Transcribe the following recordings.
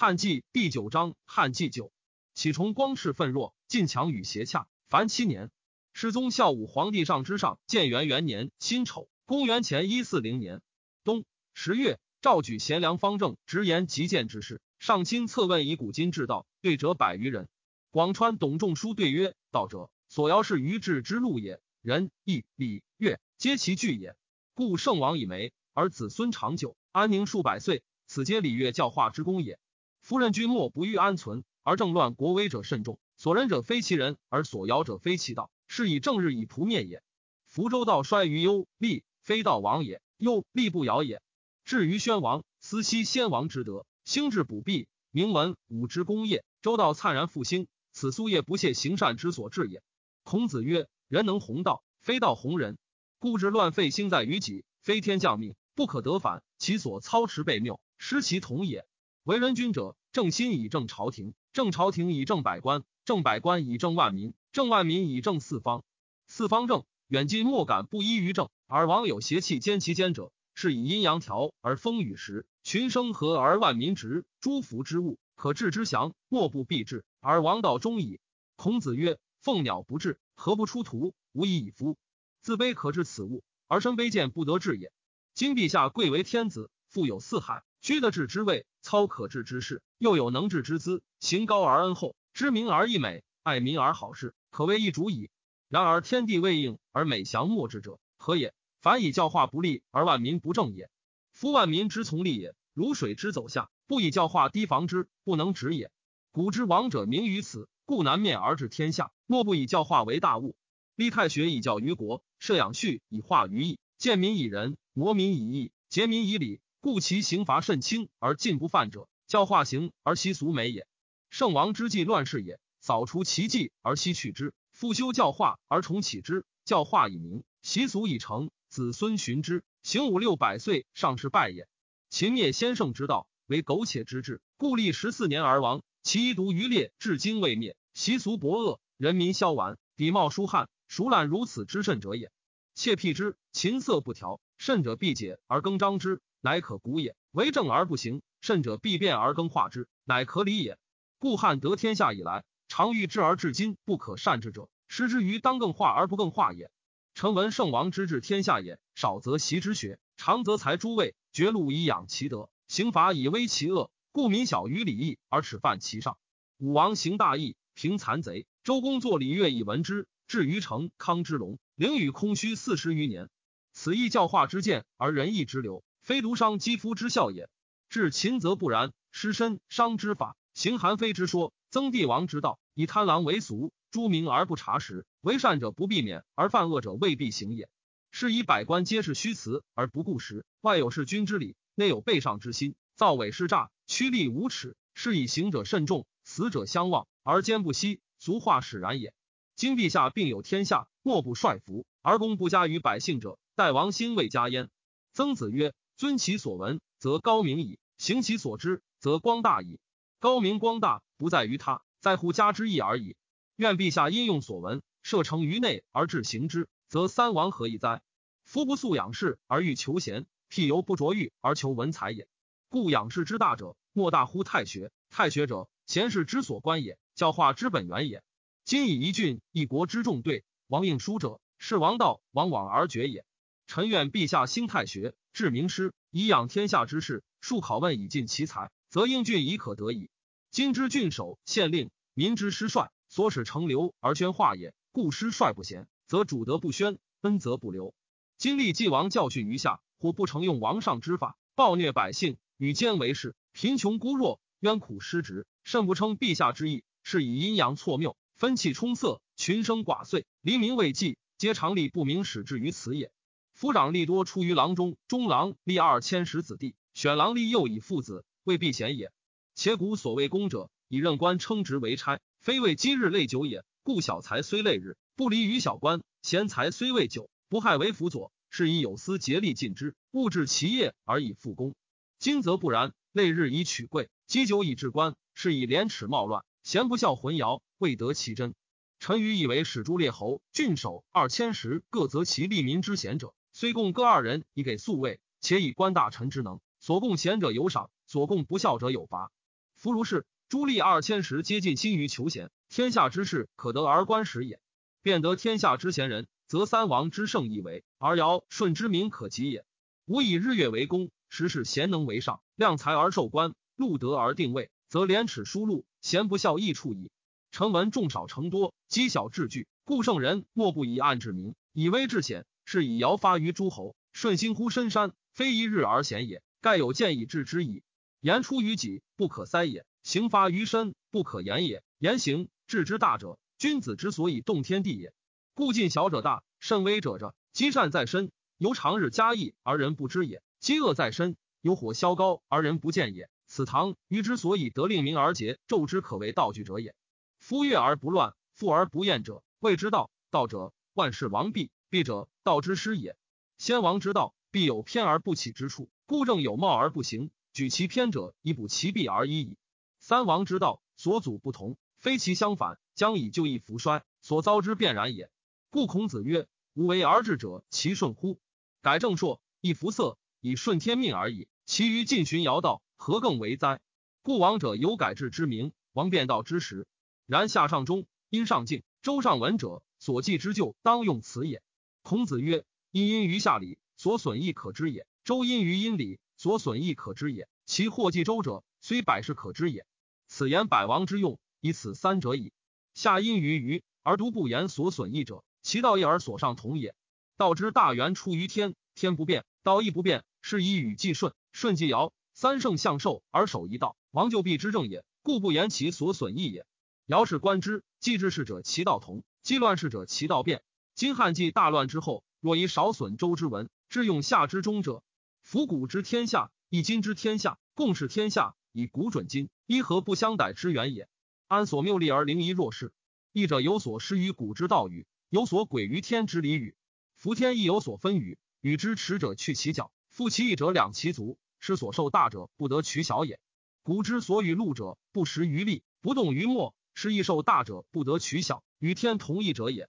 汉纪第九章，汉纪九，启崇光世愤弱，晋强与邪洽，凡七年。世宗孝武皇帝上之上，建元元年辛丑，公元前一四零年冬十月，诏举贤良方正直言极谏之事，上亲策问以古今之道，对者百余人。广川董仲舒对曰：“道者，所遥是于治之路也，仁义礼乐皆其具也。故圣王以没，而子孙长久，安宁数百岁，此皆礼乐教化之功也。”夫人君莫不欲安存，而政乱国危者甚众。所仁者非其人，而所尧者非其道，是以正日以仆灭也。福州道衰于忧利，非道亡也，忧利不尧也。至于宣王，思昔先王之德，兴治补弊，明文武之功业，周道灿然复兴。此苏业不懈行善之所至也。孔子曰：人能弘道，非道弘人。故治乱废兴在于己，非天降命，不可得反。其所操持悖谬，失其同也。为人君者，正心以正朝廷，正朝廷以正百官，正百官以正万民，正万民以正四方。四方正，远近莫敢不依于正。而王有邪气兼其间者，是以阴阳调而风雨时，群生和而万民直，诸福之物可治之祥，莫不必治，而王道终矣。孔子曰：凤鸟不至，何不出图？无以以夫。自卑可治此物，而身卑贱不得治也。今陛下贵为天子，富有四海。居得治之位，操可治之事，又有能治之资，行高而恩厚，知名而义美，爱民而好事，可谓一主矣。然而天地未应而美祥莫治者，何也？凡以教化不利而万民不正也。夫万民之从利也，如水之走下，不以教化堤防之，不能止也。古之王者明于此，故南面而治天下，莫不以教化为大物。立太学以教于国，设养序以化于义，建民以仁，模民以义，结民以礼。故其刑罚甚轻而禁不犯者，教化行而习俗美也。圣王之计乱世也，扫除其迹而西去之，复修教化而重启之。教化以明，习俗以成，子孙循之，行五六百岁，尚是败也。秦灭先圣之道，为苟且之治，故立十四年而亡。其一独余烈，至今未灭。习俗薄恶，人民消完，底貌疏悍，熟懒如此之甚者也？窃辟之，琴瑟不调，甚者必解而更张之。乃可古也，为政而不行，甚者必变而更化之，乃可理也。故汉得天下以来，常欲治而至今不可善治者，失之于当更化而不更化也。臣闻圣王之治天下也，少则习之学，长则裁诸位，绝禄以养其德，刑罚以威其恶，故民小于礼义而耻犯其上。武王行大义，平残贼；周公作礼乐以闻之，至于成康之隆，凌与空虚四十余年。此亦教化之见而仁义之流。非独伤肌肤之效也。至秦则不然，失身伤之法，行韩非之说，增帝王之道，以贪狼为俗，诛民而不察时，为善者不避免，而犯恶者未必行也。是以百官皆是虚辞而不顾实，外有弑君之礼，内有背上之心，造伪施诈，趋利无耻。是以行者慎重，死者相望，而坚不息。俗话使然也。今陛下并有天下，莫不率服，而功不加于百姓者，待王心未加焉。曾子曰。尊其所闻，则高明矣；行其所知，则光大矣。高明光大，不在于他，在乎家之意而已。愿陛下因用所闻，设成于内而致行之，则三王何以哉？夫不素养士而欲求贤，譬犹不着欲而求文采也。故养士之大者，莫大乎太学。太学者，贤士之所观也，教化之本源也。今以一郡一国之众对王应书者，是王道往往而绝也。臣愿陛下兴太学。治名师以养天下之士，数考问以尽其才，则应郡已可得矣。今之郡守、县令、民之师帅，所使成流而宣化也。故师帅不贤，则主德不宣，恩则不留。今立既王教训于下，或不承用王上之法，暴虐百姓，与奸为士，贫穷孤弱，冤苦失职，甚不称陛下之意。是以阴阳错谬，分气冲塞，群生寡遂，黎民未济，皆常理不明，始至于此也。夫长吏多出于郎中，中郎立二千石子弟，选郎吏又以父子，未必贤也。且古所谓公者，以任官称职为差，非为今日累久也。故小才虽累日，不离于小官；贤才虽未久，不害为辅佐。是以有司竭力尽之，物治其业而以复功。今则不然，累日以取贵，积久以治官，是以廉耻冒乱，贤不孝混淆，未得其真。臣愚以为使诸列侯、郡守二千石各择其利民之贤者。虽共各二人以给宿卫，且以官大臣之能，所共贤者有赏，所共不孝者有罚。夫如是，诸吏二千石皆尽心于求贤，天下之事可得而观时也。便得天下之贤人，则三王之盛亦为，而尧舜之民可及也。吾以日月为公，时是贤能为上，量才而受官，禄德而定位，则廉耻疏禄，贤不孝易处矣。臣闻众少成多，积小治巨，故圣人莫不以暗治明，以威制显，是以尧发于诸侯，舜兴乎深山，非一日而贤也。盖有见以治之矣。言出于己，不可塞也；行发于身，不可言也。言行治之大者，君子之所以动天地也。故近小者大，甚微者者，积善在身，由长日加益而人不知也；积恶在身，由火消高而人不见也。此唐虞之所以得令民而节纣之可为道具者也。夫悦而不乱，富而不厌者，谓之道。道者，万事亡必；必者，道之师也。先王之道，必有偏而不起之处。故正有貌而不行，举其偏者以补其弊而已矣。三王之道，所祖不同，非其相反，将以就义弗衰，所遭之变然也。故孔子曰：“无为而治者，其顺乎？改正朔，以服色，以顺天命而已。其余尽循尧道，何更为哉？故王者有改制之名，王变道之时。然下上中，因上敬，周上文者，所记之旧，当用此也。孔子曰：因因于下礼，所损益可知也。”周因于阴里，所损益可知也。其祸继周者，虽百事可知也。此言百王之用，以此三者矣。下因于鱼，而独不言所损益者，其道义而所上同也。道之大源出于天，天不变，道亦不变，是以禹既顺，顺既尧，三圣相授而守一道，王就必之正也。故不言其所损益也。尧是观之，既治世者其道同，既乱世者其道变。今汉纪大乱之后，若以少损周之文，致用夏之中者。夫古之天下，以今之天下，共是天下，以古准今，一何不相逮之源也？安所谬立而灵仪若是？义者有所失于古之道语，有所诡于天之理语。夫天亦有所分与，与之持者去其角，复其义者两其足，是所受大者不得取小也。古之所与禄者，不食于利，不动于末，是亦受大者不得取小，与天同义者也。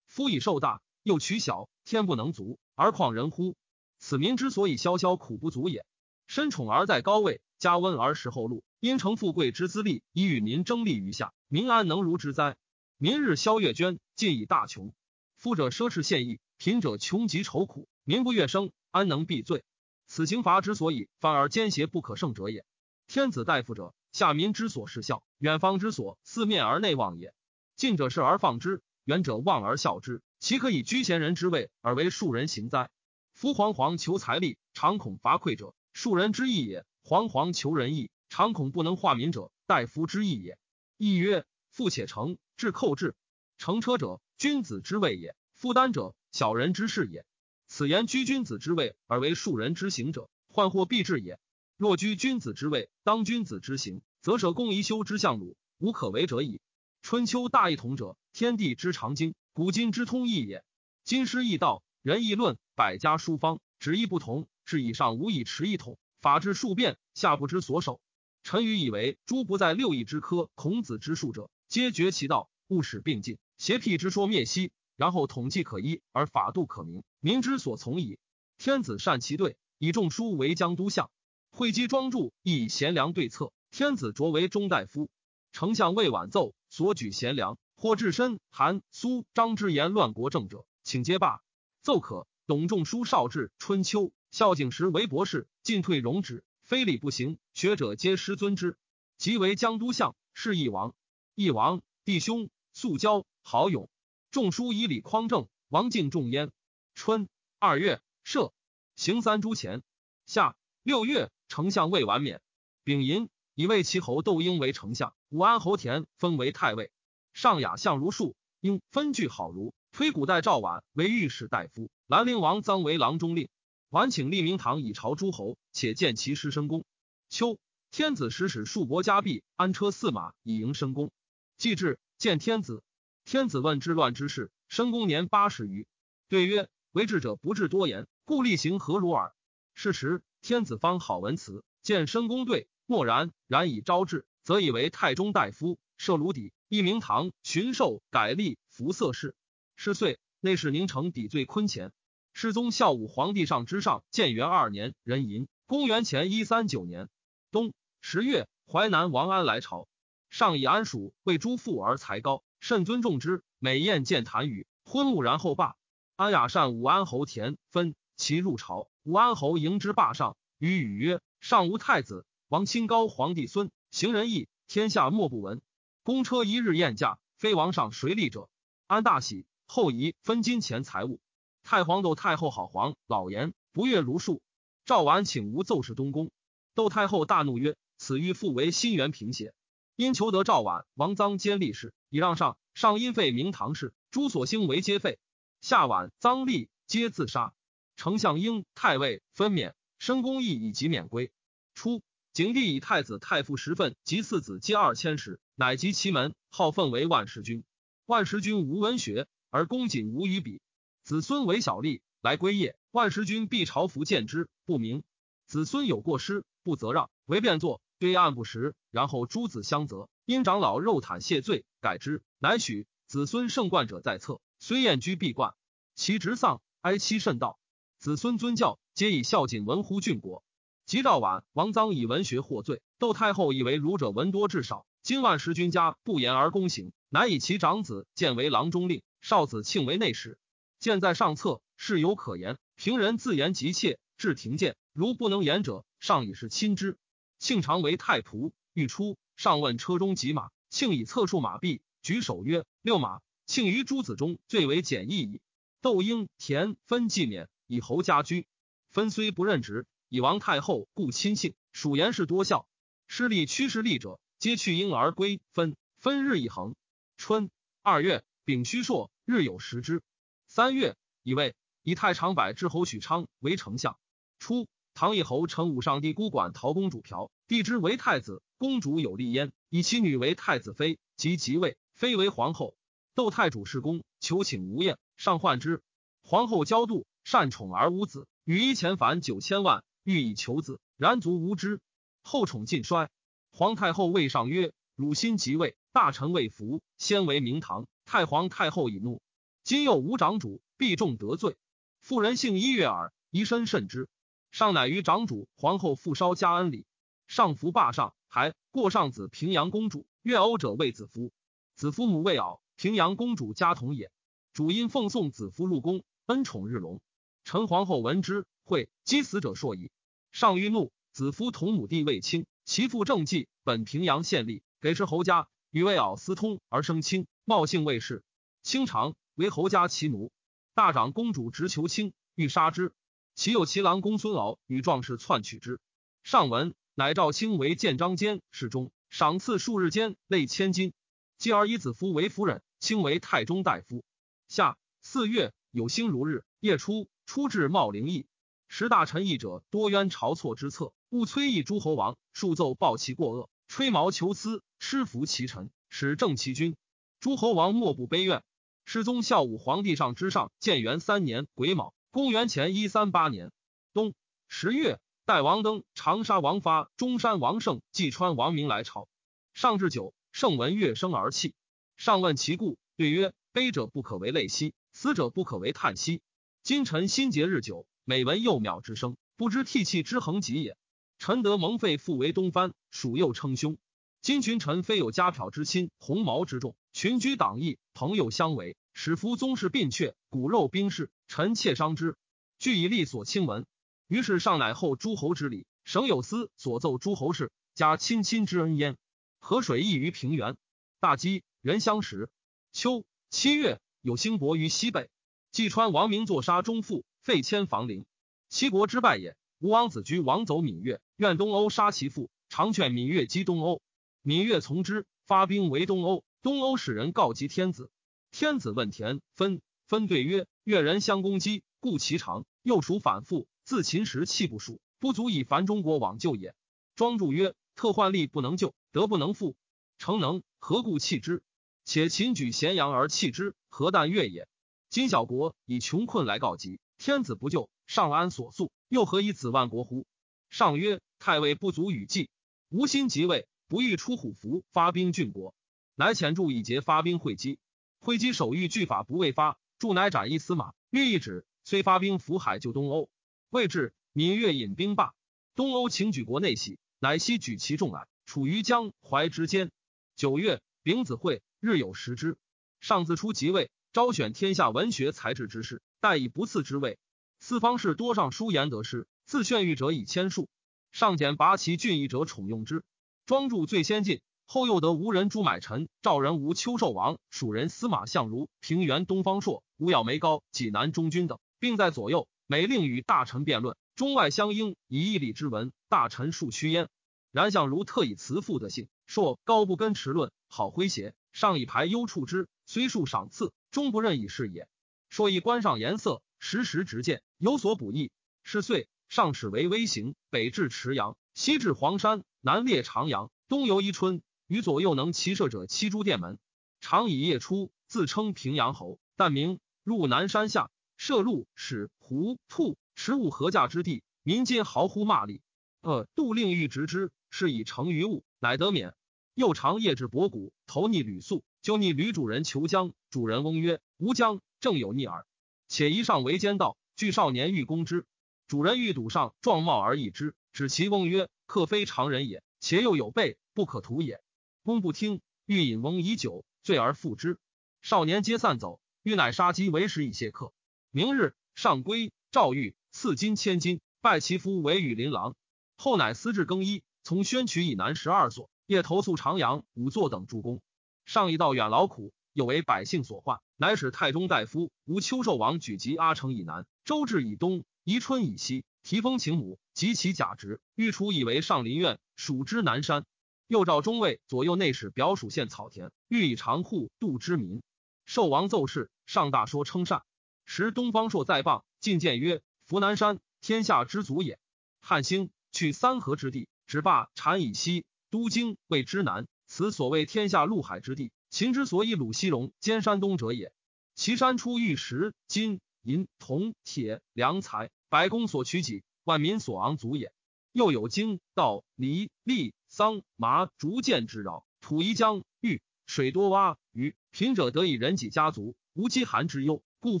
夫以受大，又取小，天不能足，而况人乎？此民之所以萧萧苦不足也。身宠而在高位，加温而食后禄，因成富贵之资力，以与民争利于下，民安能如之哉？民日消月捐，尽以大穷。富者奢侈献逸，贫者穷极愁苦，民不悦生，安能避罪？此刑罚之所以反而奸邪不可胜者也。天子大夫者，下民之所是效；远方之所四面而内望也。近者视而放之，远者望而笑之，其可以居贤人之位而为庶人行哉？夫惶惶求财力，常恐伐匮者，庶人之义也；惶惶求仁义，常恐不能化民者，大夫之义也。义曰：富且成，至寇至。乘车者，君子之位也；负担者，小人之事也。此言居君子之位而为庶人之行者，患祸必至也。若居君子之位，当君子之行，则舍公宜修之相鲁，无可为者矣。春秋大一统者，天地之常经，古今之通义也。今师易道。仁义论，百家书方，旨意不同，是以上无以持一统，法治数变，下不知所守。臣愚以为，诸不在六艺之科，孔子之术者，皆绝其道，勿使并进，邪辟之说灭息，然后统计可依，而法度可明，民之所从矣。天子善其对，以仲舒为江都相，会稽庄助亦以贤良对策。天子擢为中大夫，丞相魏婉奏所举贤良，或至身韩苏张之言乱国政者，请皆罢。奏可，董仲舒少至春秋，孝景时为博士，进退容止，非礼不行，学者皆师尊之。即为江都相，是义王。义王弟兄素交好勇，仲舒以礼匡正，王敬重焉。春二月，赦行三诸前。夏六月，丞相魏完冕。丙寅，以魏齐侯窦婴为丞相，武安侯田封为太尉。上雅相如树，应分据好如。推古代赵绾为御史大夫，兰陵王臧为郎中令。晚请立明堂以朝诸侯，且见其师申公。秋，天子使使数国加币，安车驷马以迎申公。既至，见天子。天子问之乱之事，申公年八十余，对曰：“为治者不治多言，故例行何如耳？”是时，天子方好文辞，见申公对，默然。然以招致，则以为太中大夫，设卢底，一明堂，巡狩，改立，服色事。是岁，内侍宁城抵罪坤前。世宗孝武皇帝上之上建元二年壬寅，公元前一三九年冬十月，淮南王安来朝，上以安蜀为诸父而才高，甚尊重之。每宴见谈语，昏木然后罢。安雅善武安侯田分其入朝，武安侯迎之霸上，与语曰：“上无太子，王清高皇帝孙，行仁义，天下莫不闻。公车一日宴驾，非王上谁立者？”安大喜，后移分金钱财物。太皇窦太后好皇老言不悦如数。赵婉请无奏事东宫，窦太后大怒曰：“此欲复为新元平邪？”因求得赵婉、王臧兼立事，以让上。上因废明堂氏，朱所兴为皆废。下晚臧立皆自杀。丞相应太尉分免，申公义以及免归。初，景帝以太子太傅十份及次子皆二千石，乃及其门，号奉为万石君。万石君无文学，而公瑾无与比。子孙为小吏，来归业，万石君必朝服见之，不明。子孙有过失，不责让，为变作，对案不实，然后诸子相责。因长老肉袒谢罪，改之，乃许子孙胜冠者在侧，虽宴居必冠。其侄丧，哀戚甚道。子孙尊教，皆以孝谨文乎郡国。及赵晚、王臧以文学获罪，窦太后以为儒者文多智少。今万石君家不言而公行，乃以其长子建为郎中令，少子庆为内史。见在上策，事有可言。平人自言急切，至庭见，如不能言者，上以是亲之。庆常为太仆，欲出，上问车中几马，庆以策数马币，举手曰：“六马。”庆于诸子中最为简易矣。窦婴、田分纪免，以侯家居。分虽不任职，以王太后故亲信，属言事多孝。失利趋势利者，皆去婴而归。分分日以恒。春二月，丙戌朔，日有食之。三月，以位以太常百之侯许昌为丞相。初，唐义侯承武上帝孤管陶公主嫖，帝之为太子，公主有立焉，以其女为太子妃，即即位，妃为皇后。窦太主事公，求请无厌，上患之。皇后骄妒，善宠而无子，与一钱凡九千万，欲以求子，然卒无知。后宠尽衰。皇太后谓上曰：“汝心即位，大臣未服，先为明堂。”太皇太后以怒。今又无长主，必重得罪。妇人姓一月耳，宜身慎之。上乃于长主、皇后复烧加恩礼。上服霸上，还过上子平阳公主。越欧者谓子夫，子夫母未敖，平阳公主家同也。主因奉送子夫入宫，恩宠日隆。陈皇后闻之，会击死者硕矣。上欲怒，子夫同母弟未亲，其父正继，本平阳县吏，给事侯家，与魏敖私通而生亲，冒姓魏氏，清长。为侯家其奴，大长公主直求卿，欲杀之。其有其郎公孙敖与壮士篡取之。上文，乃赵卿为建章监侍中，赏赐数日间累千金。继而以子夫为夫人，卿为太中大夫。夏四月，有星如日。夜出，出至茂陵邑。十大臣议者多冤朝错之策，勿催议诸侯王，数奏报其过恶，吹毛求疵，失服其臣，使正其君。诸侯王莫不悲怨。世宗孝武皇帝上之上，建元三年癸卯，公元前一三八年冬十月，代王登、长沙王发、中山王胜、济川王明来朝。上至九，圣闻乐声而泣。上问其故，对曰：悲者不可为泪兮，死者不可为叹息。今臣心节日久，每闻幼渺之声，不知涕泣之恒极也。臣得蒙废复为东藩，属幼称兄。今群臣非有家朴之亲，鸿毛之众。群居党义，朋友相围，使夫宗室并阙，骨肉兵士，臣妾伤之。据以利所亲闻。于是上乃后诸侯之礼，省有司所奏诸侯事，加亲亲之恩焉。河水溢于平原，大饥，人相食。秋七月，有兴伯于西北。济川王明作杀中父，废迁房陵。七国之败也。吴王子居王走闽越，愿东欧杀其父，常劝闽越击东欧，闽越从之，发兵围东欧。东欧使人告急天子，天子问田分分对曰：“越人相攻击，故其长；又属反复，自秦时气不属，不足以烦中国往救也。”庄助曰：“特患力不能救，德不能复，诚能何故弃之？且秦举咸阳而弃之，何但越也？今小国以穷困来告急，天子不救，上安所诉？又何以子万国乎？”上曰：“太尉不足与计，无心即位，不欲出虎符，发兵郡国。”乃遣助以节发兵会稽，会稽手谕拒法不未发，助乃斩一司马，欲一指，虽发兵扶海救东欧，未至，闽越引兵罢，东欧请举国内喜，乃西举其众来，处于江淮之间。九月，丙子会，日有食之。上自出即位，招选天下文学才智之士，待以不次之位。四方士多上书言得失，自炫誉者以千数。上简拔其俊逸者宠用之。庄助最先进，后又得吴人朱买臣、赵人吴丘寿王、蜀人司马相如、平原东方朔、吴咬梅高、济南中军等，并在左右，每令与大臣辩论，中外相应，以义理之文，大臣数屈焉。然相如特以慈父的性，说高不跟持论，好诙谐，上以排优处之，虽数赏赐，终不任以是也。说以官上颜色，时时直谏，有所补益。是岁，上使为微行，北至池阳，西至黄山。南列长阳，东游伊春，与左右能骑射者七诸殿门。常以夜出，自称平阳侯。但明入南山下，射鹿、使狐、兔、食物合驾之地，民皆嚎呼骂力。呃，杜令欲执之，是以成于物，乃得免。又常夜至博谷，投逆吕宿，就逆吕主人求将。主人翁曰：“吾将正有逆耳。”且一上为奸盗，惧少年欲攻之。主人欲堵上，壮貌而易之，指其翁曰。客非常人也，且又有备，不可图也。公不听，欲饮翁以酒，醉而复之。少年皆散走，欲乃杀鸡为食以谢客。明日上归，赵玉赐金千金，拜其夫为羽林郎。后乃私置更衣，从宣渠以南十二所，夜投宿长阳、五座等诸公。上一道远劳苦，又为百姓所患，乃使太中大夫吴秋寿王举及阿城以南，周至以东，宜春以西。提封秦母及其假职，欲除以为上林苑，属之南山。又召中尉、左右内史表属县草田，欲以长户度之民。寿王奏事，上大说称善。时东方朔在傍，进谏曰：“扶南山，天下之足也。汉兴，去三河之地，止霸产以西，都京谓之南。此所谓天下陆海之地。秦之所以鲁西戎兼山东者也。其山出玉石、金银、铜、铁、良材。”百公所取己，万民所昂足也。又有经、道、离、利、桑、麻、竹、剑之饶，土宜江域，水多洼鱼，贫者得以人己家族，无饥寒之忧。故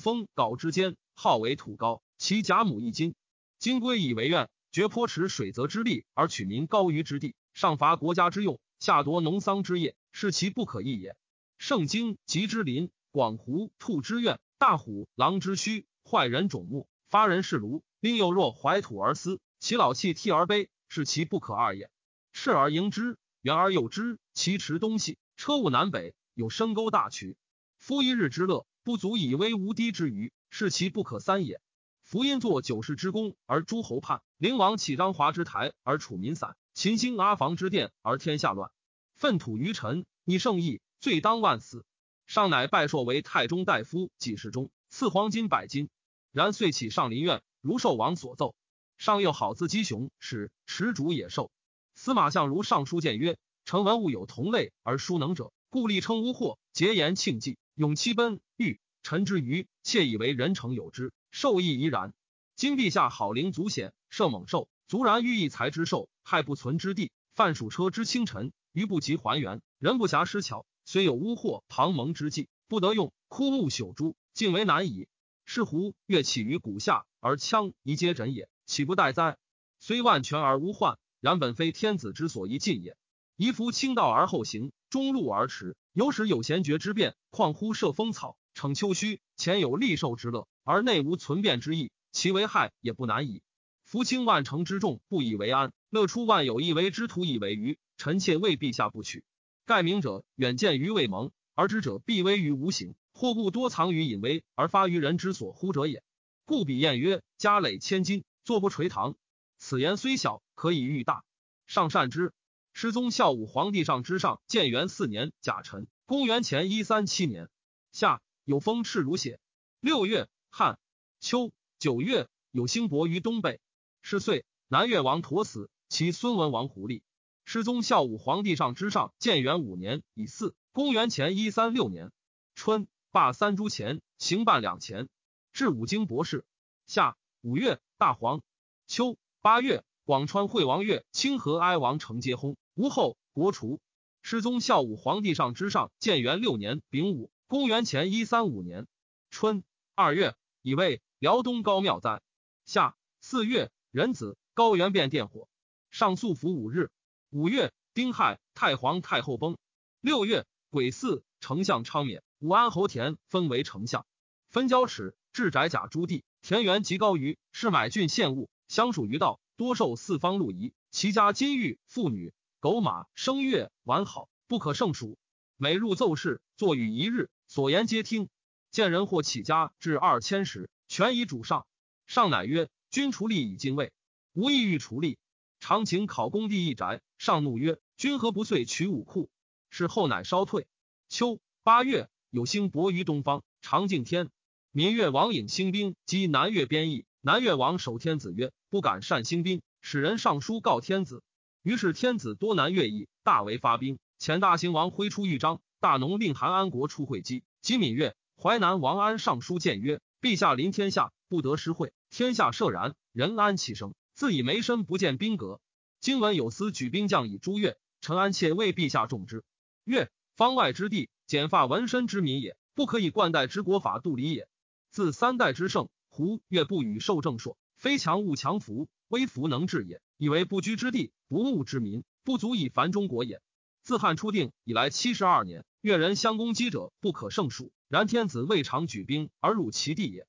封镐之间，号为土高，其甲母一金。今归以为愿，绝坡池水泽之利，而取民高于之地，上伐国家之用，下夺农桑之业，是其不可易也。圣经吉之林，广湖兔之苑，大虎狼之墟，坏人种目。发人是庐，兵又若怀土而思，其老气替而悲，是其不可二也。赤而迎之，远而诱之，其驰东西，车务南北，有深沟大渠。夫一日之乐，不足以威无敌之余，是其不可三也。夫因作九世之功而诸侯叛，灵王起张华之台而楚民散，秦兴阿房之殿而天下乱。粪土于臣，以圣义，罪当万死。上乃拜硕为太中大夫，几世中，赐黄金百金。然遂起上林苑，如寿王所奏。上又好自鸡雄，使持主野兽。司马相如上书谏曰：“臣文物有同类而殊能者，故立称污惑，结言庆忌，勇欺奔欲。臣之愚，窃以为人成有之，兽亦宜然。今陛下好灵足显，射猛兽，足然欲益财之兽，害不存之地，犯属车之清晨，余不及还原，人不暇失巧。虽有污惑庞蒙之计，不得用，枯木朽株，竟为难矣。”是乎越起于谷下，而羌宜皆枕也，岂不待哉？虽万全而无患，然本非天子之所宜尽也。宜夫轻道而后行，中路而驰，有使有贤绝之变，况乎设风草，逞丘墟，前有利兽之乐，而内无存变之意，其为害也不难矣。夫清万乘之众，不以为安；乐出万有，一为之徒，以为愚。臣妾为陛下不取。盖明者远见于未萌，而知者必危于无形。或故多藏于隐微，而发于人之所呼者也。故比谚曰：“家累千金，坐不垂堂。”此言虽小，可以喻大。上善之。师宗孝武皇帝上之上，建元四年甲辰，公元前一三七年夏，有风赤如血。六月，汉秋九月，有星伯于东北。是岁，南越王陀死，其孙文王胡立。师宗孝武皇帝上之上，建元五年乙巳，公元前一三六年春。罢三铢钱，行半两钱，至五经博士。夏五月，大黄。秋八月，广川惠王岳、清河哀王承接薨，吴后，国除。失宗孝武皇帝上之上，建元六年丙午，公元前一三五年春二月，以为辽东高庙哉。夏四月，壬子，高原变电火。上素服五日。五月，丁亥，太皇太后崩。六月，癸巳，丞相昌免，武安侯田分为丞相，分交齿，置宅甲诸地。田园极高于，是买郡献物，相属于道，多受四方禄仪。其家金玉妇女、狗马、声乐完好，不可胜数。每入奏事，坐与一日，所言皆听。见人或起家至二千石，全以主上。上乃曰：“君除吏以进位，无意欲除吏。常请考公第一宅。”上怒曰：“君何不遂取武库？”是后乃稍退。秋八月，有星薄于东方，长敬天。民越王引兴兵击南越边邑。南越王守天子曰：“不敢善兴兵，使人上书告天子。”于是天子多南越邑，大为发兵。遣大兴王挥出豫章，大农令韩安国出会稽。及闽越。淮南王安上书谏曰：“陛下临天下，不得失会。天下赦然，人安其生？自以没身不见兵革。今闻有司举兵将以诛越，臣安切为陛下重之。越方外之地，剪发纹身之民也，不可以冠带之国法度理也。自三代之盛，胡越不与受正朔，非强勿强服，威服能治也。以为不居之地，不牧之民，不足以烦中国也。自汉初定以来七十二年，越人相攻击者不可胜数。”然天子未尝举兵而辱其地也。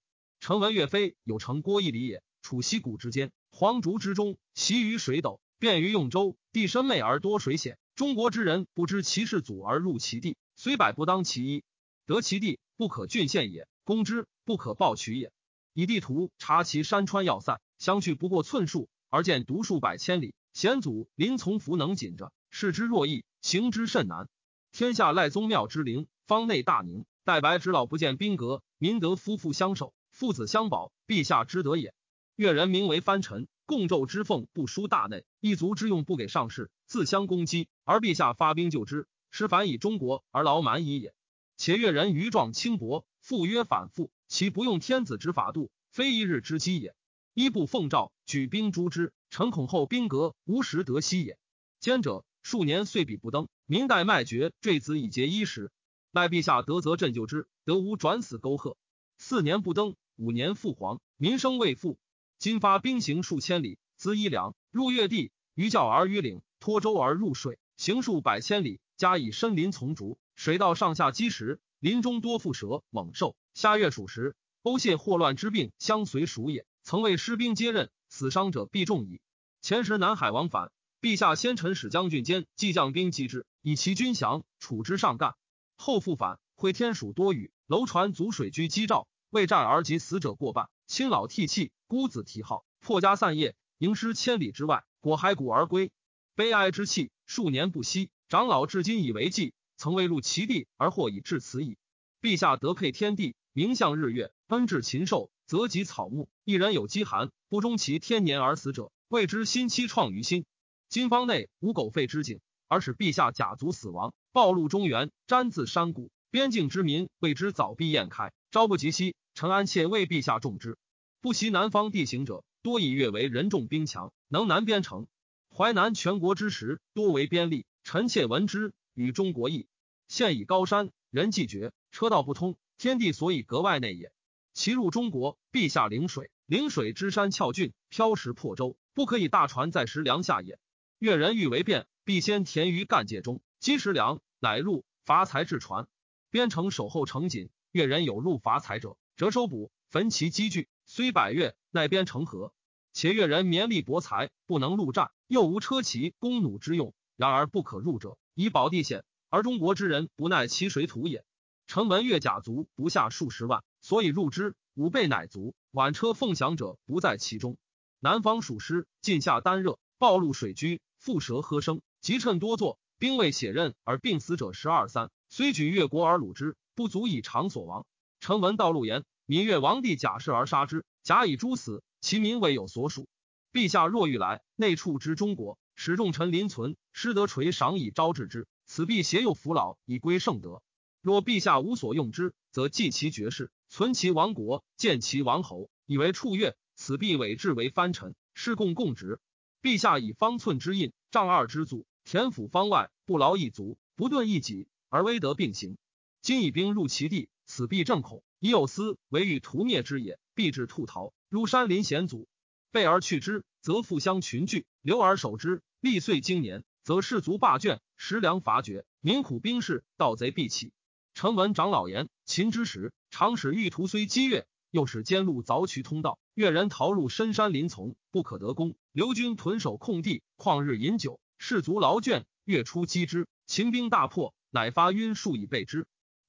臣闻岳飞有成郭一里也，处溪谷之间，黄竹之中，习于水斗，便于用舟。地深昧而多水险，中国之人不知其事祖而入其地，虽百不当其一。得其地不可郡县也，攻之不可暴取也。以地图察其山川要塞，相去不过寸数，而见独数百千里。险阻临从弗能谨者，视之若易，行之甚难。天下赖宗庙之灵，方内大宁。待白之老不见兵革，民得夫妇相守，父子相保，陛下之德也。越人名为藩臣，共纣之奉不输大内，一族之用不给上士，自相攻击，而陛下发兵救之，实反以中国而劳蛮夷也。且越人愚壮轻薄，复约反复，其不用天子之法度，非一日之机也。一不奉诏举兵诛之，臣恐后兵革无时得息也。兼者数年岁比不登，民代卖爵坠子以节衣食。待陛下得则朕救之，得无转死沟壑。四年不登，五年复黄，民生未复。今发兵行数千里，资衣粮，入越地，于教而于岭，托舟而入水，行数百千里，加以深林丛竹，水道上下积石，林中多蝮蛇猛兽。夏月属时，欧泄祸乱之病相随属也。曾为师兵接任，死伤者必众矣。前时南海王反，陛下先臣使将军兼即将兵击之，以其军降，处之上干。后复返，会天暑多雨，楼船阻水居击照，为战而及死者过半。亲老涕泣，孤子啼号，破家散业，迎师千里之外，果骸骨而归。悲哀之气数年不息。长老至今以为计，曾未入其地而或以至此矣。陛下德配天地，名向日月，恩至禽兽，则及草木。一人有饥寒，不终其天年而死者，谓之心期创于心。今方内无狗吠之景，而使陛下甲族死亡。暴露中原，瞻自山谷，边境之民为之早必宴开，朝不及夕。陈安切为陛下重之。不习南方地形者，多以越为人众兵强，能南边城。淮南全国之时，多为边吏。臣妾闻之，与中国异。现以高山，人迹绝，车道不通，天地所以隔外内也。其入中国，陛下陵水，陵水之山峭峻，漂石破舟，不可以大船在石梁下也。越人欲为变，必先填于干界中，积石梁。乃入伐材至船，边城守候城紧。越人有入伐财者，折收捕，焚其积聚。虽百越，奈边成河。且越人绵力博财，不能入战，又无车骑弓弩之用。然而不可入者，以保地险。而中国之人不耐其水土也。臣闻越甲族不下数十万，所以入之。五倍乃足。挽车奉降者不在其中。南方属湿，近夏单热，暴露水居，蝮蛇喝声，即趁多作。兵未血刃而病死者十二三，虽举越国而虏之，不足以偿所亡。臣闻道路言，闽越王帝假释而杀之，假以诛死，其民未有所属。陛下若欲来，内处之中国，使众臣临存，师德垂赏以招致之，此必携幼扶老，以归圣德。若陛下无所用之，则继其爵士，存其王国，建其王侯，以为处越，此必委制为藩臣，是共共职。陛下以方寸之印，丈二之祖。田府方外，不劳一卒，不顿一己，而威德并行。今以兵入其地，此必正恐。以有司为欲屠灭之也，必至兔逃，入山林险阻，备而去之，则复相群聚；留而守之，历岁经年，则士卒罢卷，食粮乏绝，民苦兵士，盗贼必起。臣闻长老言，秦之时，常使欲图虽激越，又使监路凿渠通道，越人逃入深山林丛，不可得攻。刘军屯守空地，旷日饮酒，士卒劳倦，月出击之，秦兵大破，乃发晕数以备之。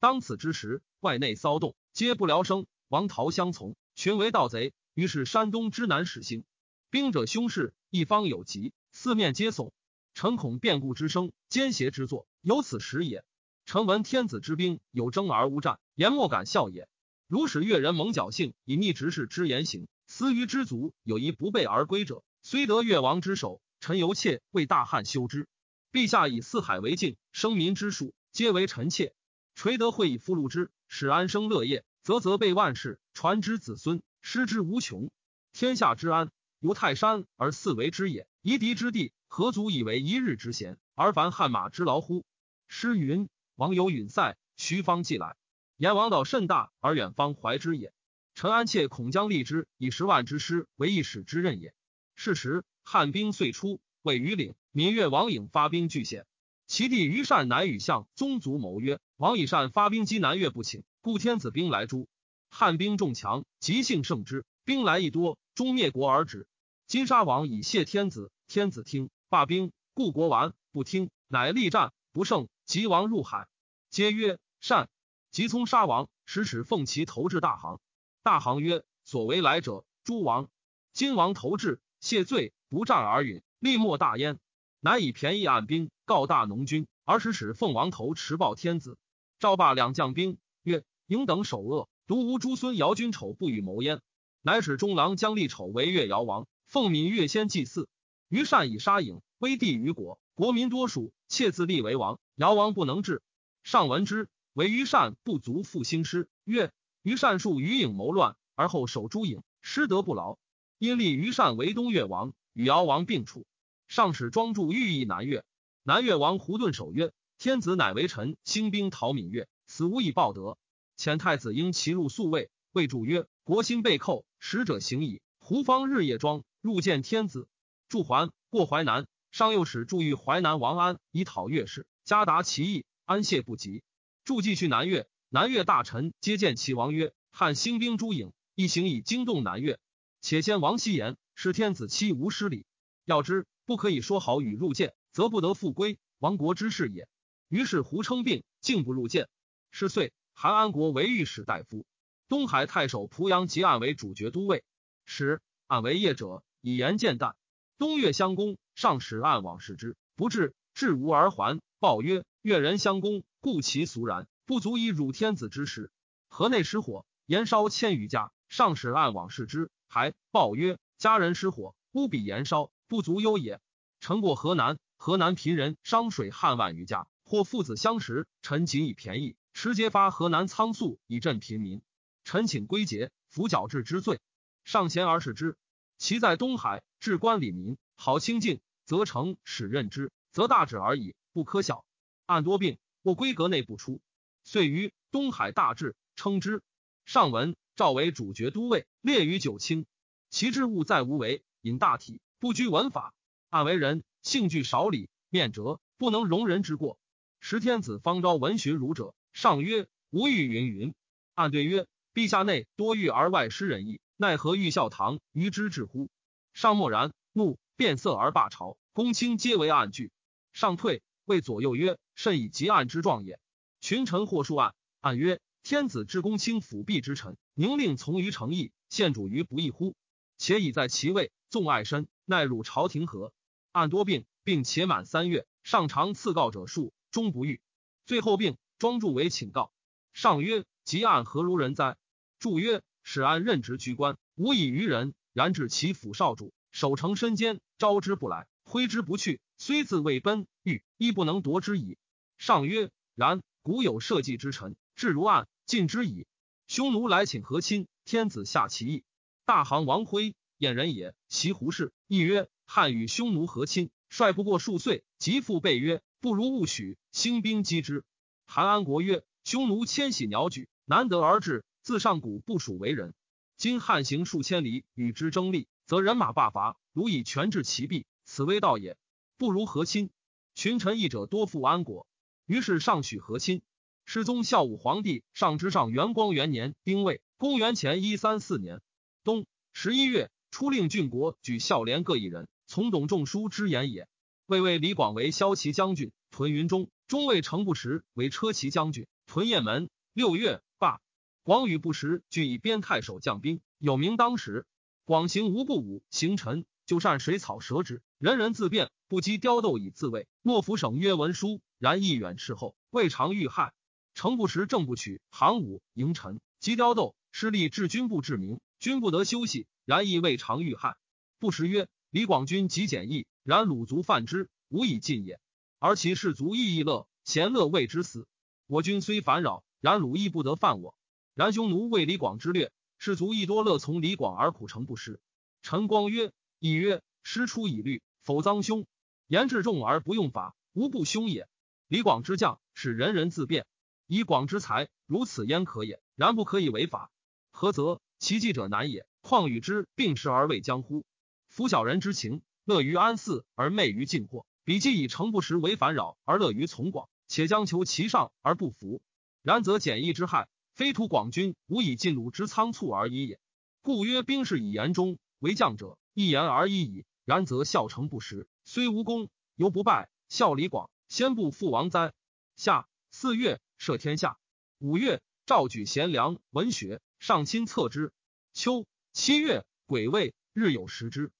当此之时，外内骚动，皆不聊生，王逃相从，群为盗贼。于是山东之南始兴，兵者凶势，一方有急，四面皆悚。臣恐变故之声，奸邪之作，有此时也。臣闻天子之兵有争而无战，言莫敢笑也。如使越人蒙侥幸，以逆执事之言行，思于之足，有一不备而归者，虽得越王之手，臣犹妾为大汉修之。陛下以四海为境，生民之术皆为臣妾。垂德会以俘虏之，使安生乐业，则则备万世，传之子孙，失之无穷。天下之安，由泰山而四为之也。夷狄之地。何足以为一日之闲，而凡汗马之劳乎？诗云：“王有允塞，徐方既来。言王道甚大，而远方怀之也。陈安切恐将立之以十万之师为一使之任也。”是时，汉兵遂出，位于岭。闽越王颖发兵拒险，其弟于善乃与相宗族谋曰：“王以善发兵击南越不请，故天子兵来诛。汉兵众强，急性胜之，兵来亦多，终灭国而止。金沙王以谢天子，天子听。”罢兵，故国完不听，乃力战不胜，急亡入海。皆曰善。即从杀王，使使奉其投至大行。大行曰：所为来者，诸王。今王投至，谢罪，不战而允，立莫大焉。乃以便宜按兵，告大农军，而使使奉王头持报天子。赵霸两将兵曰：应等首恶，独无诸孙姚君丑不与谋焉。乃使中郎将立丑为越姚王，奉闽越先祭祀。于善以杀影，威帝于国，国民多属，窃自立为王。尧王不能治，上闻之，为于善不足复兴师。曰：于善数于影谋乱，而后守诸影，失德不劳，因立于善为东越王，与尧王并处。上使庄助寓意南越，南越王胡顿守曰：天子乃为臣，兴兵讨闽越，此无以报德。遣太子婴其入宿卫，谓主曰：国心被寇，使者行矣。胡方日夜庄入见天子。驻还过淮南，上又使驻豫淮南王安以讨越氏，加达其意，安谢不及。助继去南越，南越大臣皆见其王曰：“汉兴兵诸郢，一行以惊动南越。且先王希言，使天子妻无失礼。要知不可以说好与入见，则不得复归，亡国之事也。”于是胡称病，竟不入见。是岁，韩安国为御史大夫，东海太守濮阳吉案为主角都尉。使案为业者，以言见旦。东越相公，上使暗往视之，不至，至无而还。报曰：越人相攻，故其俗然，不足以辱天子之事。河内失火，延烧千余家，上使暗往视之，还报曰：家人失火，屋比延烧，不足忧也。臣过河南，河南贫人商水汉万余家，或父子相识，臣仅以便宜，持节发河南仓粟以赈贫民。臣请归节，服矫治之罪。上贤而视之。其在东海治官礼民，好清静，则成使任之，则大止而已，不可小。案多病，或闺阁内不出，遂于东海大治，称之。上文赵为主角都尉，列于九卿。其之务在无为，引大体，不拘文法。案为人，性具少礼，面折，不能容人之过。时天子方昭闻询儒者，上曰：“吾欲云云。”按对曰：“陛下内多欲而外失仁义。”奈何欲孝堂于之至乎？上默然，怒变色而罢朝。公卿皆为暗惧。上退，谓左右曰：“甚以极暗之状也。”群臣或数案，案曰：“天子之公卿辅弼之臣，宁令从于诚意，献主于不义乎？且已在其位，纵爱身，奈汝朝廷何？”案多病，并且满三月，上常赐告者数，终不愈。最后病，庄助为请告。上曰：“极案何如人哉？”助曰。使安任职居官，无以于人。然至其府少主，守城身坚，招之不来，挥之不去。虽自未奔，欲亦不能夺之矣。上曰：然。古有社稷之臣，至如案，尽之矣。匈奴来请和亲，天子下其意。大行王辉，燕人也，其胡氏。亦曰：汉与匈奴和亲，率不过数岁，即复备曰：不如勿许，兴兵击之。韩安国曰：匈奴迁徙鸟举，难得而至。自上古不属为人，今汉行数千里与之争利，则人马罢伐，如以权治其弊，此危道也。不如和亲。群臣议者多附安国，于是上许和亲。世宗孝武皇帝上之上元光元年丁未，公元前一三四年冬十一月，出令郡国举孝廉各一人，从董仲舒之言也。魏魏李广为骁骑将军，屯云中；中尉程不时为车骑将军，屯雁门。六月罢。广与不时俱以边太守将兵，有名当时。广行无不武，行臣就善水草蛇之，人人自辩，不积雕斗以自卫。莫府省曰文书，然亦远斥后，未尝遇害。程不时正不取行武迎臣，及雕斗，失利至军部至明，军不得休息，然亦未尝遇害。不时曰：李广军极简易。然鲁族犯之，无以尽也。而其士卒亦亦乐，贤乐为之死。我军虽烦扰，然鲁亦不得犯我。然匈奴为李广之略，士卒亦多乐从李广而苦成不失。陈光曰：亦曰师出以律，否赃凶。言至重而不用法，无不凶也。李广之将，使人人自辩。以广之才，如此焉可也？然不可以违法，何则？其计者难也。况与之并食而未将乎？夫小人之情。乐于安肆而昧于进货，彼既以诚不实为烦扰而乐于从广，且将求其上而不服。然则简易之害，非图广军无以尽鲁之仓促而已也。故曰：兵士以言忠，为将者一言而已矣。然则孝诚不实，虽无功，犹不败。孝李广，先不父王哉？夏四月，赦天下。五月，诏举贤良文学，上亲策之。秋七月，癸未，日有食之。